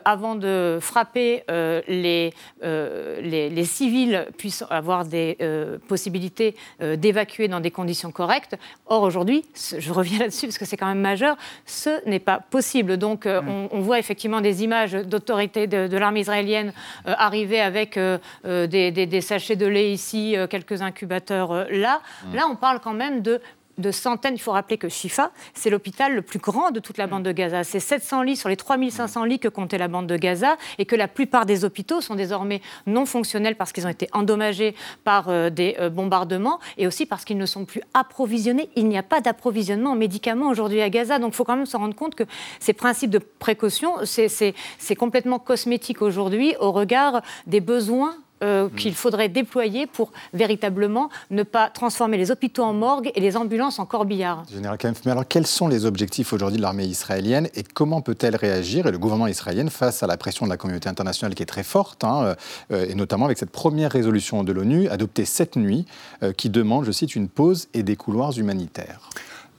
avant de frapper, les, les, les civils puissent avoir des euh, possibilités euh, d'évacuer dans des conditions correctes. Or, aujourd'hui, je reviens là-dessus parce que c'est quand même majeur, ce n'est pas possible. Donc, euh, mm. on, voit effectivement des images d'autorités de, l'armée israélienne arriver avec des, sachets de lait ici, quelques incubateurs là. Mm. Là, on parle quand même de de centaines. Il faut rappeler que Shifa, c'est l'hôpital le plus grand de toute la bande de Gaza. C'est 700 lits sur les 3500 lits que comptait la bande de Gaza et que la plupart des hôpitaux sont désormais non fonctionnels parce qu'ils ont été endommagés par euh, des euh, bombardements et aussi parce qu'ils ne sont plus approvisionnés. Il n'y a pas d'approvisionnement en médicaments aujourd'hui à Gaza. Donc il faut quand même se rendre compte que ces principes de précaution, c'est complètement cosmétique aujourd'hui au regard des besoins euh, mm. qu'il faudrait déployer pour véritablement ne pas transformer les hôpitaux en morgue et les ambulances en corbillards. Général Kempf, mais alors quels sont les objectifs aujourd'hui de l'armée israélienne et comment peut-elle réagir et le gouvernement israélien face à la pression de la communauté internationale qui est très forte, hein, euh, et notamment avec cette première résolution de l'ONU adoptée cette nuit euh, qui demande, je cite, une pause et des couloirs humanitaires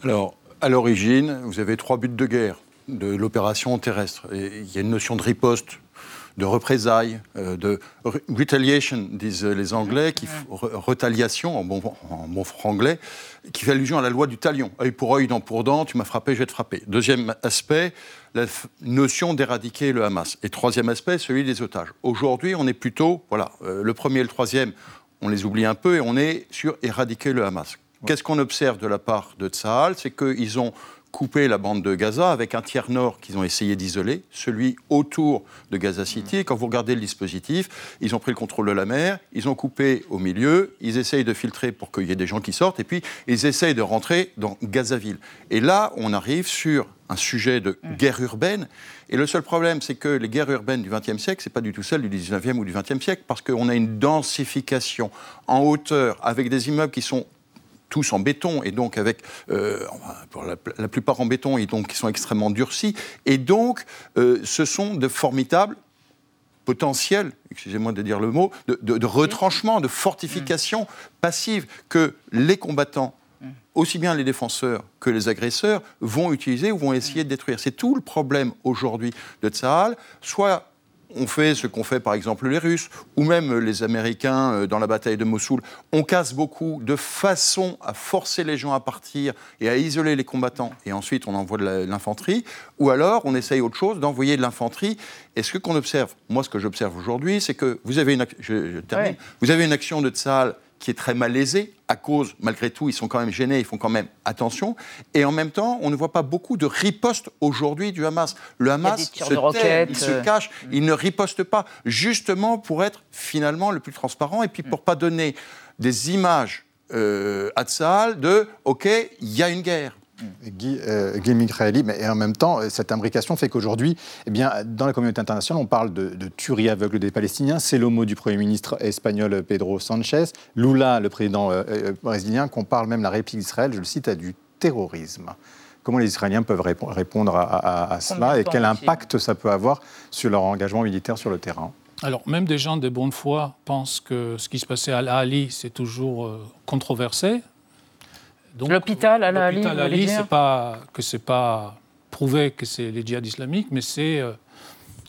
Alors, à l'origine, vous avez trois buts de guerre de l'opération terrestre. il y a une notion de riposte de représailles, euh, de retaliation, disent les Anglais, qui, retaliation en bon, en bon franglais, qui fait allusion à la loi du talion. œil pour œil, dent pour dent, tu m'as frappé, je vais te frapper. Deuxième aspect, la notion d'éradiquer le Hamas. Et troisième aspect, celui des otages. Aujourd'hui, on est plutôt, voilà, euh, le premier et le troisième, on les oublie un peu et on est sur éradiquer le Hamas. Qu'est-ce qu'on observe de la part de Tsahal? C'est qu'ils ont coupé la bande de Gaza avec un tiers nord qu'ils ont essayé d'isoler, celui autour de Gaza City. Et quand vous regardez le dispositif, ils ont pris le contrôle de la mer, ils ont coupé au milieu, ils essayent de filtrer pour qu'il y ait des gens qui sortent, et puis ils essayent de rentrer dans Gazaville. Et là, on arrive sur un sujet de mm. guerre urbaine. Et le seul problème, c'est que les guerres urbaines du XXe siècle, ce n'est pas du tout celles du XIXe ou du XXe siècle, parce qu'on a une densification en hauteur avec des immeubles qui sont tous en béton et donc avec, euh, la, plupart en béton et donc qui sont extrêmement durcis. Et donc, euh, ce sont de formidables potentiels, excusez-moi de dire le mot, de, de retranchement, de fortification passive que les combattants aussi bien les défenseurs que les agresseurs vont utiliser ou vont essayer de détruire. C'est tout le problème aujourd'hui de Tsahal. Soit on fait ce qu'ont fait par exemple les Russes ou même les Américains euh, dans la bataille de Mossoul. On casse beaucoup de façon à forcer les gens à partir et à isoler les combattants et ensuite on envoie de l'infanterie. Ou alors on essaye autre chose, d'envoyer de l'infanterie. Et ce qu'on observe, moi ce que j'observe aujourd'hui, c'est que vous avez une, je, termine, vous avez une action de Tsahal qui est très malaisé à cause, malgré tout, ils sont quand même gênés, ils font quand même attention. Et en même temps, on ne voit pas beaucoup de riposte aujourd'hui du Hamas. Le Hamas se tait, il se euh. cache, il ne riposte pas, justement pour être finalement le plus transparent et puis pour pas donner des images euh, à Tsahal de OK, il y a une guerre. Guy, euh, mais en même temps, cette imbrication fait qu'aujourd'hui, eh bien, dans la communauté internationale, on parle de, tuerie aveugle des Palestiniens. C'est le mot du Premier ministre espagnol Pedro Sanchez. Lula, le président euh, euh, brésilien, qu'on parle même la République d'Israël, je le cite, à du terrorisme. Comment les Israéliens peuvent répondre à, cela et quel impact ça peut avoir sur leur engagement militaire sur le terrain? Alors, même des gens de bonne foi pensent que ce qui se passait à Al-Ali, c'est toujours euh, controversé. L'hôpital à la Ali, c'est pas que c'est pas prouvé que c'est les djihadistes islamiques, mais c'est euh,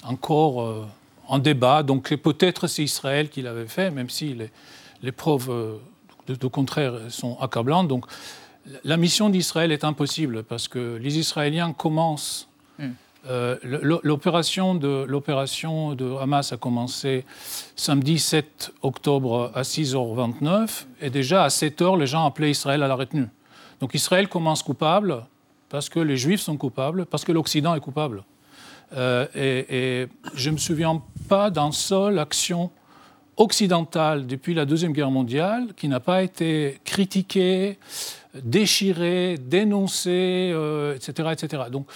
encore euh, en débat. Donc peut-être c'est Israël qui l'avait fait, même si les, preuves euh, de, contraire sont accablantes. Donc la mission d'Israël est impossible parce que les Israéliens commencent. Hmm. l'opération de, l'opération de Hamas a commencé samedi 7 octobre à 6h29 et déjà à 7h, les gens appelaient Israël à la retenue. Donc Israël commence coupable parce que les Juifs sont coupables, parce que l'Occident est coupable. Euh, et, je ne me souviens pas d'une seule action occidentale depuis la Deuxième Guerre mondiale qui n'a pas été critiquée, déchirée, dénoncée, etc., euh, etc. Donc,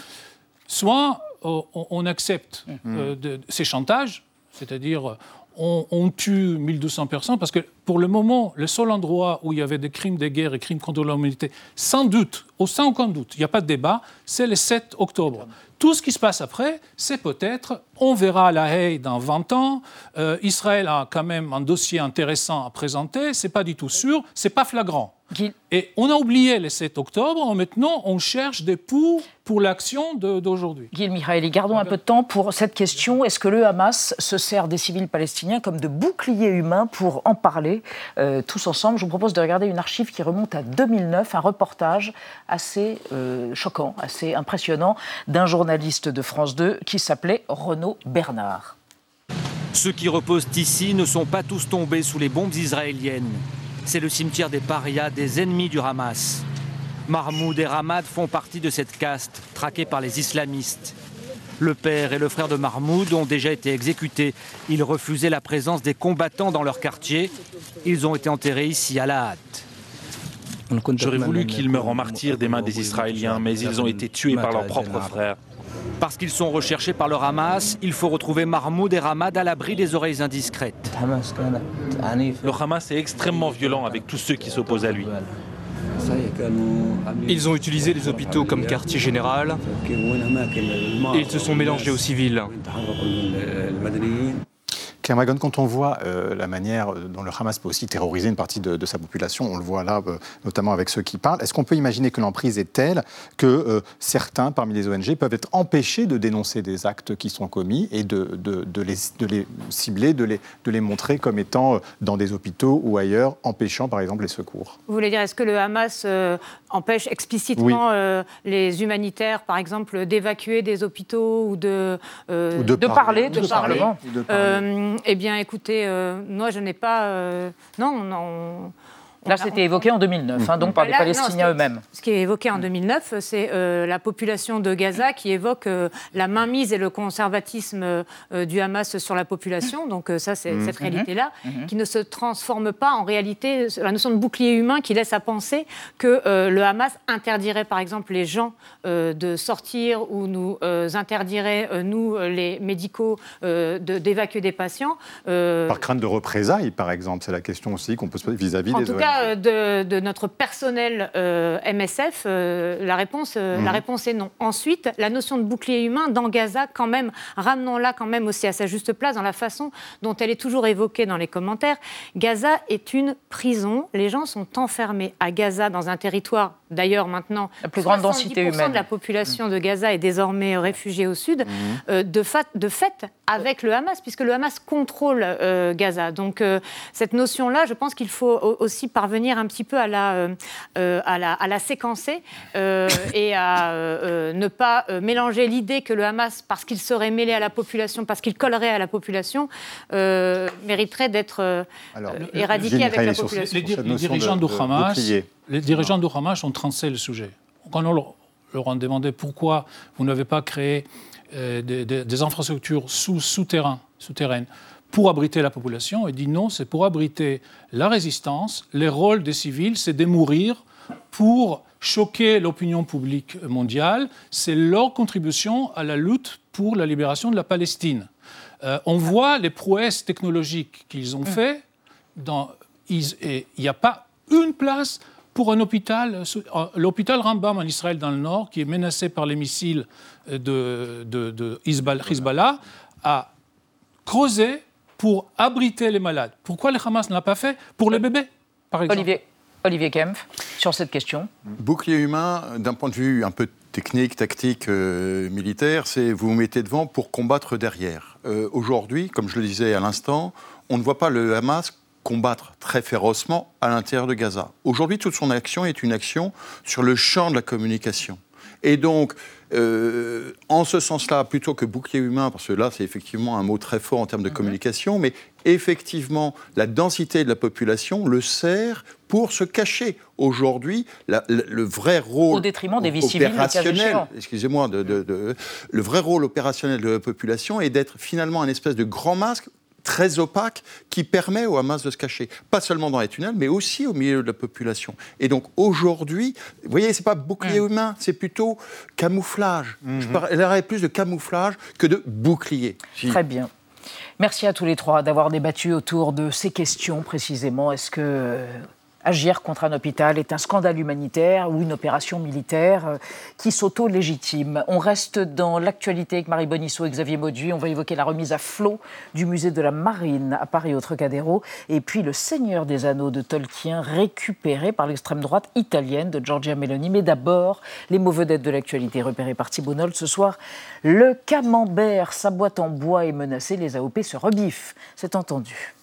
soit euh, on, accepte mmh. ces chantages, c'est-à-dire on, tue 1200 personnes parce que pour le moment, le seul endroit où il y avait des crimes de guerre et crimes contre l'humanité, sans doute, sans aucun doute, il n'y a pas de débat, c'est le 7 octobre. Tout ce qui se passe après, c'est peut-être, on verra la haie dans 20 ans, euh, Israël a quand même un dossier intéressant à présenter, c'est pas du tout sûr, c'est pas flagrant. Et on a oublié le 7 octobre, maintenant on cherche des poux pour l'action d'aujourd'hui. Gil Mihaili, gardons un peu de temps pour cette question. Est-ce que le Hamas se sert des civils palestiniens comme de boucliers humains pour en parler euh, tous ensemble Je vous propose de regarder une archive qui remonte à 2009, un reportage assez euh, choquant, assez impressionnant d'un journaliste de France 2 qui s'appelait Renaud Bernard. Ceux qui reposent ici ne sont pas tous tombés sous les bombes israéliennes c'est le cimetière des parias, des ennemis du Hamas. Mahmoud et Ramad font partie de cette caste, traquée par les islamistes. Le père et le frère de Mahmoud ont déjà été exécutés. Ils refusaient la présence des combattants dans leur quartier. Ils ont été enterrés ici à la hâte. J'aurais voulu qu'ils meurent en martyrs des mains des Israéliens, mais ils ont été tués par leurs propres frères. Parce qu'ils sont recherchés par le Hamas, il faut retrouver Mahmoud et Ramad à l'abri des oreilles indiscrètes. Le Hamas est extrêmement violent avec tous ceux qui s'opposent à lui. Ils ont utilisé les hôpitaux comme quartier général ils se sont mélangés aux civils. Quand on voit euh, la manière dont le Hamas peut aussi terroriser une partie de, sa population, on le voit là, euh, notamment avec ceux qui parlent, est-ce qu'on peut imaginer que l'emprise est telle que euh, certains parmi les ONG peuvent être empêchés de dénoncer des actes qui sont commis et de, les, cibler, de les montrer comme étant dans des hôpitaux ou ailleurs, empêchant par exemple les secours? Vous voulez dire, est-ce que le Hamas empêche explicitement les humanitaires, par exemple, d'évacuer des hôpitaux ou de, de, parler, de, parler, eh bien, écoutez, euh, moi, je n'ai pas. Euh, non, Là, c'était évoqué en 2009, hein, donc par les Palestiniens eux-mêmes. Ce qui est évoqué en 2009, c'est la population de Gaza qui évoque la mainmise et le conservatisme du Hamas sur la population. Donc ça, c'est mmh. cette réalité-là, mmh. qui ne se transforme pas en réalité, la notion de bouclier humain qui laisse à penser que le Hamas interdirait, par exemple, les gens de sortir ou nous interdirait, nous, les médicaux, d'évacuer des patients. Par crainte de représailles, par exemple, c'est la question aussi qu'on peut se poser vis-à-vis des En tout cas, de, de, notre personnel MSF, la, réponse, la mmh. réponse est non. Ensuite, la notion de bouclier humain dans Gaza, quand même, ramenons-la quand même aussi à sa juste place dans la façon dont elle est toujours évoquée dans les commentaires. Gaza est une prison. Les gens sont enfermés à Gaza dans un territoire, d'ailleurs maintenant, la plus grande densité humaine. de la population de Gaza est désormais réfugiée au sud, mmh. euh, de, fait, de fait avec le Hamas, puisque le Hamas contrôle euh, Gaza. Donc euh, cette notion-là, je pense qu'il faut aussi parvenir un petit peu à la, à la, à la séquencer et à ne pas mélanger l'idée que le Hamas, parce qu'il serait mêlé à la population, parce qu'il collerait à la population, mériterait d'être éradiqué avec la population. Les, dirigeants du Hamas, les dirigeants du Hamas ont tranché le sujet. Quand on leur a demandé pourquoi vous n'avez pas créé euh, des, infrastructures sous, souterraines, souterraines pour abriter la population, ils dit non, c'est pour abriter la résistance. Le rôle des civils, c'est de mourir pour choquer l'opinion publique mondiale. C'est leur contribution à la lutte pour la libération de la Palestine. Euh, on voit les prouesses technologiques qu'ils ont mm. fait. Il n'y a pas une place pour un hôpital, euh, l'hôpital Rambam en Israël dans le nord, qui est menacé par les missiles de, de, de Hezbollah, a creusé pour abriter les malades. Pourquoi le Hamas ne l'a pas fait Pour les bébés, par exemple. Olivier, Olivier Kempf, sur cette question. Bouclier humain, d'un point de vue un peu technique, tactique, euh, militaire, c'est vous vous mettez devant pour combattre derrière. Euh, aujourd'hui, comme je le disais à l'instant, on ne voit pas le Hamas combattre très férocement à l'intérieur de Gaza. Aujourd'hui, toute son action est une action sur le champ de la communication. Et donc, euh, en ce sens-là, plutôt que bouclier humain, parce que là, c'est effectivement un mot très fort en termes de mhm. communication, mais effectivement, la densité de la population le sert pour se cacher. Aujourd'hui, le vrai rôle au détriment des opérationnel, excusez-moi, le vrai rôle opérationnel de la population est d'être finalement un espèce de grand masque très opaque qui permet au Hamas de se cacher, pas seulement dans les tunnels, mais aussi au milieu de la population. Et donc aujourd'hui, vous voyez, c'est pas bouclier humain, c'est plutôt camouflage. Mm-hmm. Je parlerais plus de camouflage que de bouclier. Très bien. Merci à tous les trois d'avoir débattu autour de ces questions précisément. Est-ce que agir contre un hôpital est un scandale humanitaire ou une opération militaire euh, qui s'auto-légitime. On reste dans l'actualité avec Marie Bonisseau et Xavier Mauduit. On va évoquer la remise à flot du musée de la Marine à Paris au Trocadéro et puis le Seigneur des Anneaux de Tolkien récupéré par l'extrême droite italienne de Giorgia Meloni. Mais d'abord, les mots vedettes de l'actualité repérés par Thibault ce soir. Le camembert, sa boîte en bois est menacée, les AOP se rebiffent. C'est entendu.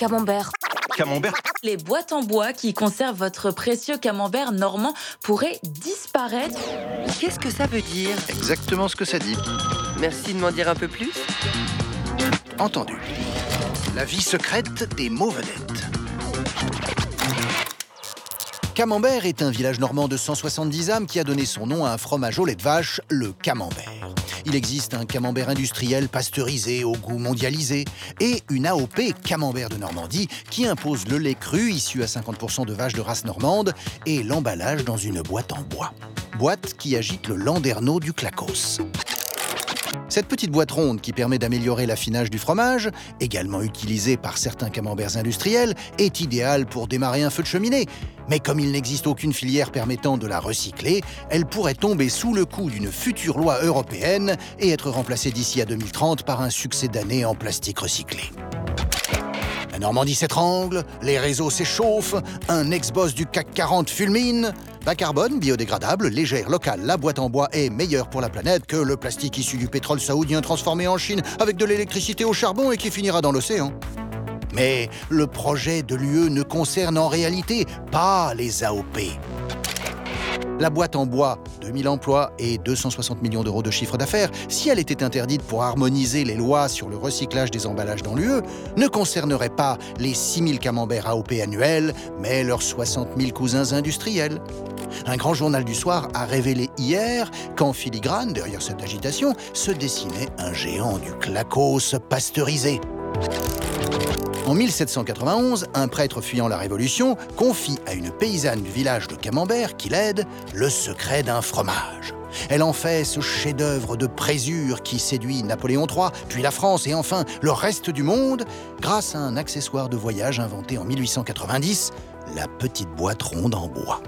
Camembert. Camembert. Les boîtes en bois qui conservent votre précieux camembert normand pourraient disparaître. Qu'est-ce que ça veut dire Exactement ce que ça dit. Merci de m'en dire un peu plus. Entendu. La vie secrète des mots vedettes. Camembert est un village normand de 170 âmes qui a donné son nom à un fromage au lait de vache, le camembert. Il existe un camembert industriel pasteurisé au goût mondialisé et une AOP camembert de Normandie qui impose le lait cru issu à 50% de vaches de race normande et l'emballage dans une boîte en bois. Boîte qui agite le landerneau du clacos. Cette petite boîte ronde qui permet d'améliorer l'affinage du fromage, également utilisée par certains camemberts industriels, est idéale pour démarrer un feu de cheminée. Mais comme il n'existe aucune filière permettant de la recycler, elle pourrait tomber sous le coup d'une future loi européenne et être remplacée d'ici à 2030 par un succès d'année en plastique recyclé. La Normandie s'étrangle, les réseaux s'échauffent, un ex-boss du CAC 40 fulmine. Bas carbone, biodégradable, légère, locale, la boîte en bois est meilleure pour la planète que le plastique issu du pétrole saoudien transformé en Chine avec de l'électricité au charbon et qui finira dans l'océan. Mais le projet de l'UE ne concerne en réalité pas les AOP. La boîte en bois, 2000 emplois et 260 millions d'euros de chiffre d'affaires, si elle était interdite pour harmoniser les lois sur le recyclage des emballages dans l'UE, ne concernerait pas les 6000 camemberts AOP annuels, mais leurs 60 000 cousins industriels. Un grand journal du soir a révélé hier qu'en filigrane, derrière cette agitation, se dessinait un géant du clacos pasteurisé. En 1791, un prêtre fuyant la Révolution confie à une paysanne du village de Camembert qui l'aide le secret d'un fromage. Elle en fait ce chef-d'œuvre de présure qui séduit Napoléon III, puis la France et enfin le reste du monde, grâce à un accessoire de voyage inventé en 1890, la petite boîte ronde en bois.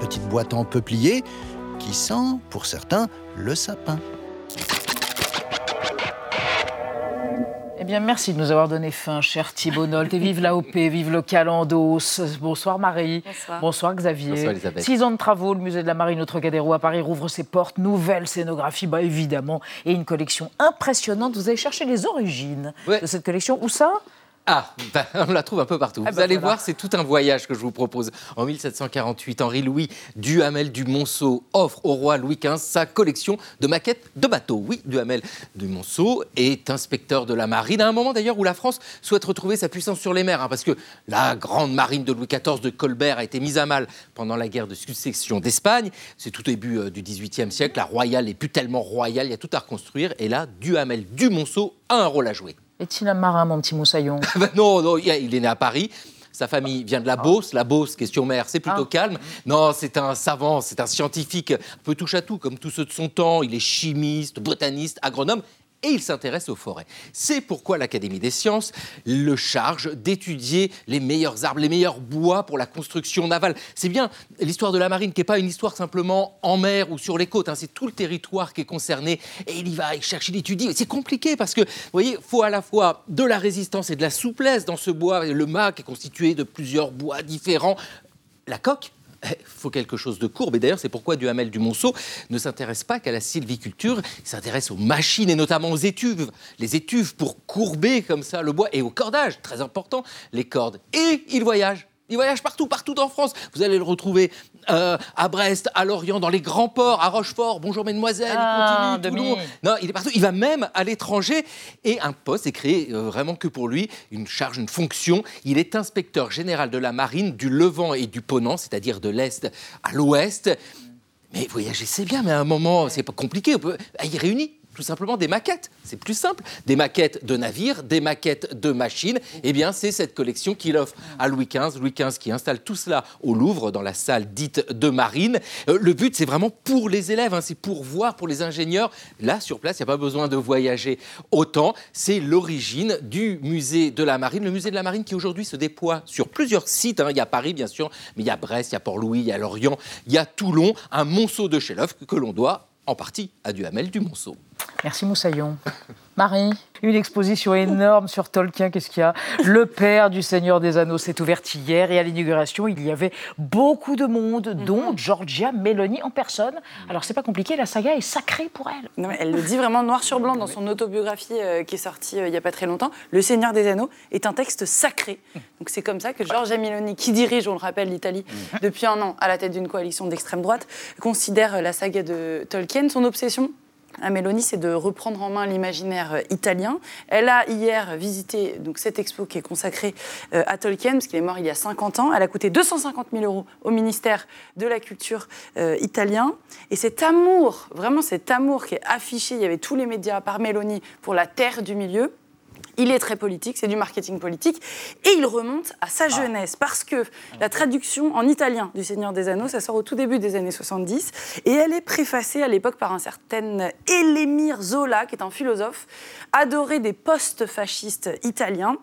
Petite boîte en peuplier qui sent, pour certains, le sapin. Eh bien, merci de nous avoir donné faim, cher Thibault Nolte. Et vive l'AOP, vive le Calendos. Bonsoir Marie. Bonsoir. Bonsoir Xavier. Bonsoir Elisabeth. Six ans de travaux, le musée de la Marine au Trocadéro à Paris rouvre ses portes. Nouvelle scénographie, bah évidemment. Et une collection impressionnante. Vous allez chercher les origines de cette collection. Où ça? Ah, bah, on la trouve un peu partout. Ah vous bah allez voilà. voir, c'est tout un voyage que je vous propose. En 1748, Henri-Louis Duhamel du Monceau offre au roi Louis XV sa collection de maquettes de bateaux. Oui, Duhamel du Monceau est inspecteur de la marine, à un moment d'ailleurs où la France souhaite retrouver sa puissance sur les mers, hein, parce que la grande marine de Louis XIV de Colbert a été mise à mal pendant la guerre de succession d'Espagne. C'est tout début euh, du XVIIIe siècle. La royale n'est plus tellement royale, il y a tout à reconstruire. Et là, Duhamel du Monceau a un rôle à jouer. Est-il un marin, mon petit moussaillon Ben non, non, il est né à Paris. Sa famille vient de la Beauce. La Beauce, question mer, c'est plutôt calme. Non, c'est un savant, c'est un scientifique, un peu touche à tout, comme tous ceux de son temps. Il est chimiste, botaniste, agronome. Et il s'intéresse aux forêts. C'est pourquoi l'Académie des sciences le charge d'étudier les meilleurs arbres, les meilleurs bois pour la construction navale. C'est bien l'histoire de la marine qui n'est pas une histoire simplement en mer ou sur les côtes. hein. C'est tout le territoire qui est concerné. Et il y va, il cherche, il étudie. C'est compliqué parce que, vous voyez, faut à la fois de la résistance et de la souplesse dans ce bois. Le mât qui est constitué de plusieurs bois différents. La coque il faut quelque chose de courbe. Et d'ailleurs, c'est pourquoi Duhamel du Monceau ne s'intéresse pas qu'à la sylviculture, il s'intéresse aux machines et notamment aux étuves. Les étuves pour courber comme ça le bois et au cordage, très important, les cordes. Et il voyage. Il voyage partout, partout en France. Vous allez le retrouver euh, à Brest, à Lorient, dans les grands ports, à Rochefort. Bonjour, mesdemoiselles. Ah, il continue, Toulon. Non, il est partout. Il va même à l'étranger. Et un poste est créé euh, vraiment que pour lui, une charge, une fonction. Il est inspecteur général de la marine du Levant et du Ponant, c'est-à-dire de l'Est à l'Ouest. Mais voyager, c'est bien, mais à un moment, c'est pas compliqué. On peut... Il réunit tout simplement des maquettes. C'est plus simple. Des maquettes de navires, des maquettes de machines. Eh bien, c'est cette collection qu'il offre à Louis XV. Louis XV qui installe tout cela au Louvre, dans la salle dite de marine. Euh, le but, c'est vraiment pour les élèves, hein, c'est pour voir, pour les ingénieurs. Là, sur place, il n'y a pas besoin de voyager autant. C'est l'origine du musée de la marine. Le musée de la marine qui aujourd'hui se déploie sur plusieurs sites. hein. Il y a Paris, bien sûr, mais il y a Brest, il y a Port-Louis, il y a Lorient, il y a Toulon, un monceau de chef-d'œuvre que l'on doit en partie à Duhamel du Monceau. Merci Moussaillon. Marie, une exposition énorme sur Tolkien, qu'est-ce qu'il y a? Le père du Seigneur des Anneaux s'est ouverte hier et à l'inauguration, il y avait beaucoup de monde, dont Georgia Meloni en personne. Alors c'est pas compliqué, la saga est sacrée pour elle. Non, elle le dit vraiment noir sur blanc dans son autobiographie euh, qui est sortie euh, il n'y a pas très longtemps. Le Seigneur des Anneaux est un texte sacré. Donc c'est comme ça que Giorgia Meloni, qui dirige, on le rappelle, l'Italie depuis un an à la tête d'une coalition d'extrême droite, considère euh, la saga de Tolkien. Son obsession, à Mélanie, c'est de reprendre en main l'imaginaire euh, italien. Elle a hier visité donc, cette expo qui est consacrée euh, à Tolkien, parce qu'il est mort il y a 50 ans. Elle a coûté 250 000 euros au ministère de la Culture euh, italien. Et cet amour, vraiment cet amour qui est affiché, il y avait tous les médias par Mélanie pour la terre du milieu. Il est très politique, c'est du marketing politique, et il remonte à sa jeunesse, parce que la traduction en italien du Seigneur des Anneaux, ça sort au tout début des années 70, et elle est préfacée à l'époque par un certain Élémir Zola, qui est un philosophe adoré des post-fascistes italiens,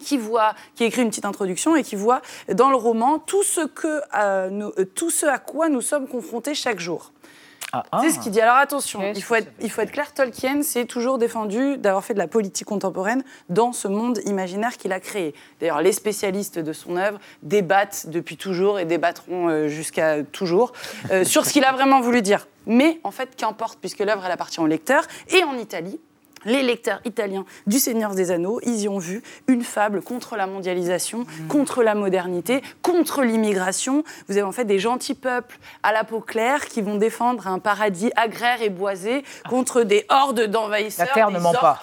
qui voit, qui écrit une petite introduction et qui voit dans le roman tout ce, que, euh, nous- euh, tout ce à quoi nous sommes confrontés chaque jour. C'est ce qu'il dit. Alors attention, il faut, être, il faut être clair, Tolkien s'est toujours défendu d'avoir fait de la politique contemporaine dans ce monde imaginaire qu'il a créé. D'ailleurs, les spécialistes de son œuvre débattent depuis toujours et débattront euh, jusqu'à toujours euh, sur ce qu'il a vraiment voulu dire. Mais en fait, qu'importe, puisque l'œuvre elle appartient au lecteur. Et en Italie, les lecteurs italiens du Seigneur des Anneaux, ils y ont vu une fable contre la mondialisation, mmh. contre la modernité, contre l'immigration. Vous avez en fait des gentils peuples à la peau claire qui vont défendre un paradis agraire et boisé contre des hordes d'envahisseurs. La terre ne ment pas.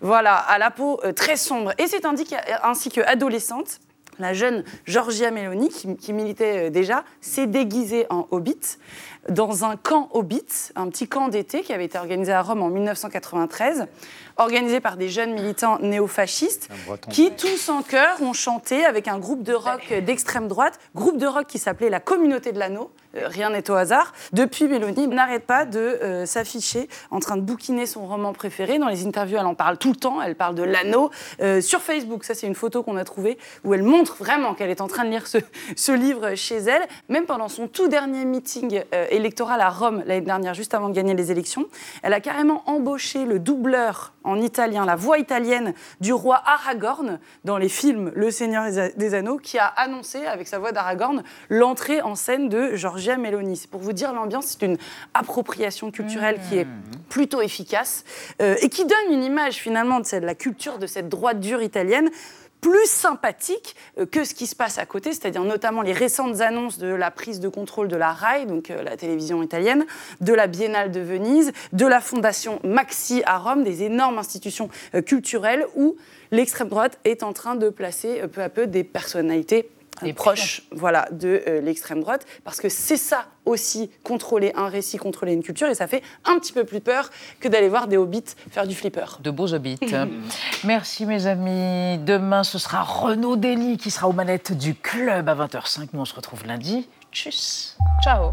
Voilà, à la peau euh, très sombre. Et c'est ainsi que adolescente, la jeune Georgia Meloni, qui, militait euh, déjà, s'est déguisée en hobbit dans un camp hobbit, un petit camp d'été qui avait été organisé à Rome en 1993, organisé par des jeunes militants néofascistes qui, tous en chœur, ont chanté avec un groupe de rock d'extrême droite, groupe de rock qui s'appelait la Communauté de l'Anneau, rien n'est au hasard. Depuis, Mélanie n'arrête pas de euh, s'afficher en train de bouquiner son roman préféré. Dans les interviews, elle en parle tout le temps. Elle parle de l'anneau. Euh, sur Facebook, ça c'est une photo qu'on a trouvée où elle montre vraiment qu'elle est en train de lire ce, livre chez elle. Même pendant son tout dernier meeting électoral à Rome l'année dernière, juste avant de gagner les élections, elle a carrément embauché le doubleur en italien, la voix italienne du roi Aragorn dans les films Le Seigneur des Anneaux, qui a annoncé avec sa voix d'Aragorn l'entrée en scène de Georges Giorgia Meloni. C'est pour vous dire l'ambiance, c'est une appropriation culturelle qui est mmh. plutôt efficace euh, et qui donne une image finalement de, la culture de cette droite dure italienne plus sympathique euh, que ce qui se passe à côté, c'est-à-dire notamment les récentes annonces de la prise de contrôle de la RAI, donc euh, la télévision italienne, de la Biennale de Venise, de la Fondation Maxi à Rome, des énormes institutions culturelles où l'extrême droite est en train de placer peu à peu des personnalités des proches voilà, de euh, l'extrême droite, parce que c'est ça aussi, contrôler un récit, contrôler une culture, et ça fait un petit peu plus peur que d'aller voir des hobbits faire du flipper. De beaux hobbits. Merci mes amis. Demain, ce sera Renaud Dely qui sera aux manettes du club à 20h05. Nous, on se retrouve lundi. Tchuss. Ciao.